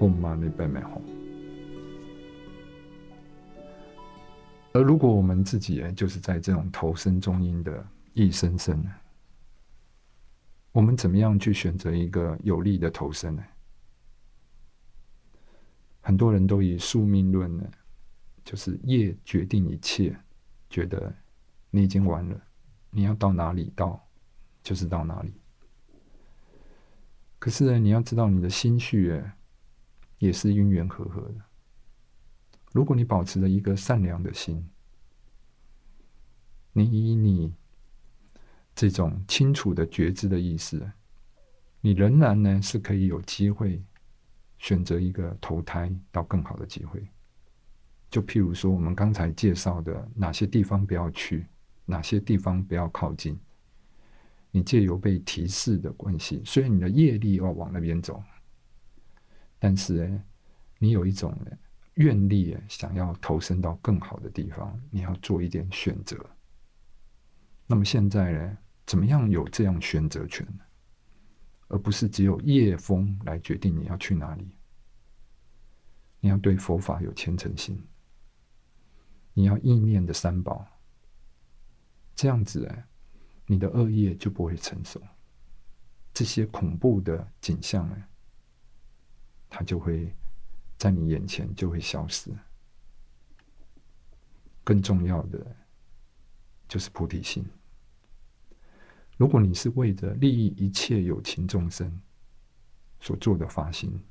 嗡嘛呢叭咪吽。而如果我们自己，就是在这种投身中音的一声声，我们怎么样去选择一个有利的投身呢？很多人都以宿命论呢，就是业决定一切，觉得你已经完了，你要到哪里到，就是到哪里。可是呢，你要知道你的心绪，也是因缘和合的。如果你保持着一个善良的心，你以你这种清楚的觉知的意识，你仍然呢是可以有机会选择一个投胎到更好的机会。就譬如说，我们刚才介绍的哪些地方不要去，哪些地方不要靠近，你借由被提示的关系，虽然你的业力要往那边走，但是呢，你有一种。愿力想要投身到更好的地方，你要做一点选择。那么现在呢，怎么样有这样选择权呢？而不是只有夜风来决定你要去哪里。你要对佛法有虔诚心，你要意念的三宝，这样子哎，你的恶业就不会成熟，这些恐怖的景象呢，它就会。在你眼前就会消失。更重要的就是菩提心。如果你是为着利益一切有情众生所做的发心，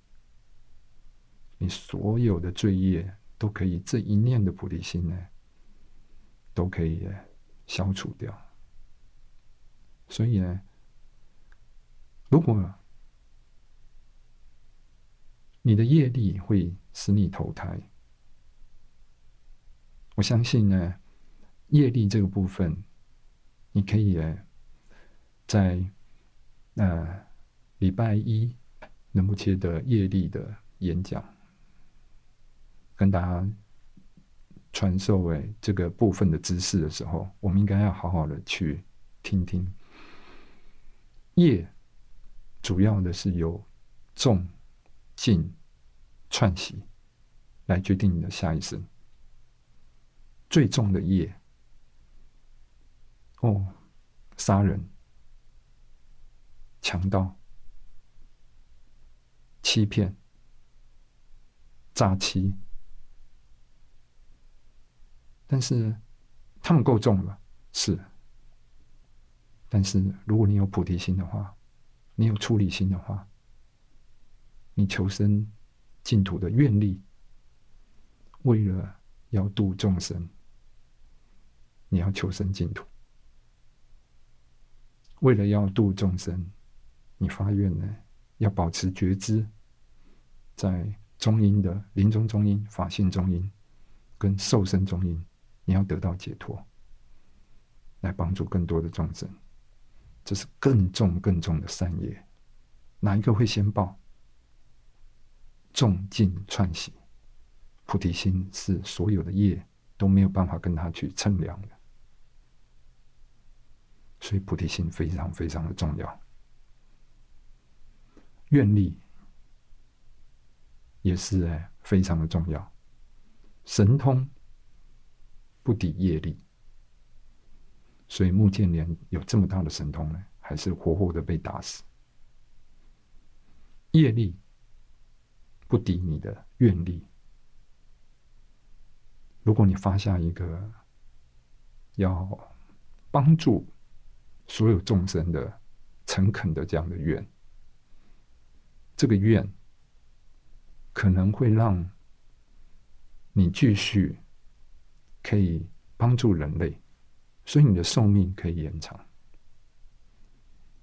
你所有的罪业都可以这一念的菩提心呢，都可以消除掉。所以呢，如果你的业力会使你投胎。我相信呢，业力这个部分，你可以在呃礼拜一能不切的业力的演讲，跟大家传授诶这个部分的知识的时候，我们应该要好好的去听听。业主要的是由重。进串习来决定你的下一生。最重的业哦，杀人、强盗、欺骗、诈欺，但是他们够重了，是。但是如果你有菩提心的话，你有处理心的话。你求生净土的愿力，为了要度众生，你要求生净土；为了要度众生，你发愿呢，要保持觉知，在中阴的临终中阴、法性中阴跟受生中阴，你要得到解脱，来帮助更多的众生。这是更重、更重的善业，哪一个会先报？众尽串习，菩提心是所有的业都没有办法跟他去称量的，所以菩提心非常非常的重要。愿力也是哎，非常的重要。神通不抵业力，所以穆建连有这么大的神通呢，还是活活的被打死。业力。不敌你的愿力。如果你发下一个要帮助所有众生的诚恳的这样的愿，这个愿可能会让你继续可以帮助人类，所以你的寿命可以延长。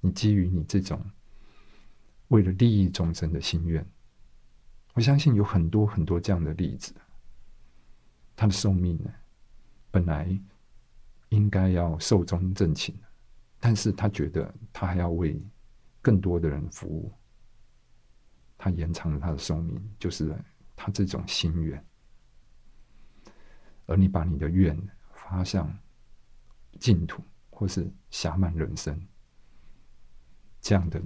你基于你这种为了利益众生的心愿。我相信有很多很多这样的例子，他的寿命呢，本来应该要寿终正寝，但是他觉得他还要为更多的人服务，他延长了他的寿命，就是他这种心愿。而你把你的愿发向净土，或是暇满人生，这样的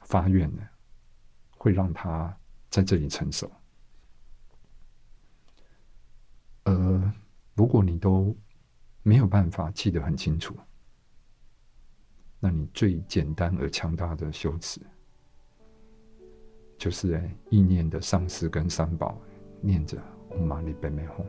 发愿呢，会让他。在这里成熟。呃，如果你都没有办法记得很清楚，那你最简单而强大的修辞，就是意念的上师跟三宝念着“嗡嘛呢叭咪吽”。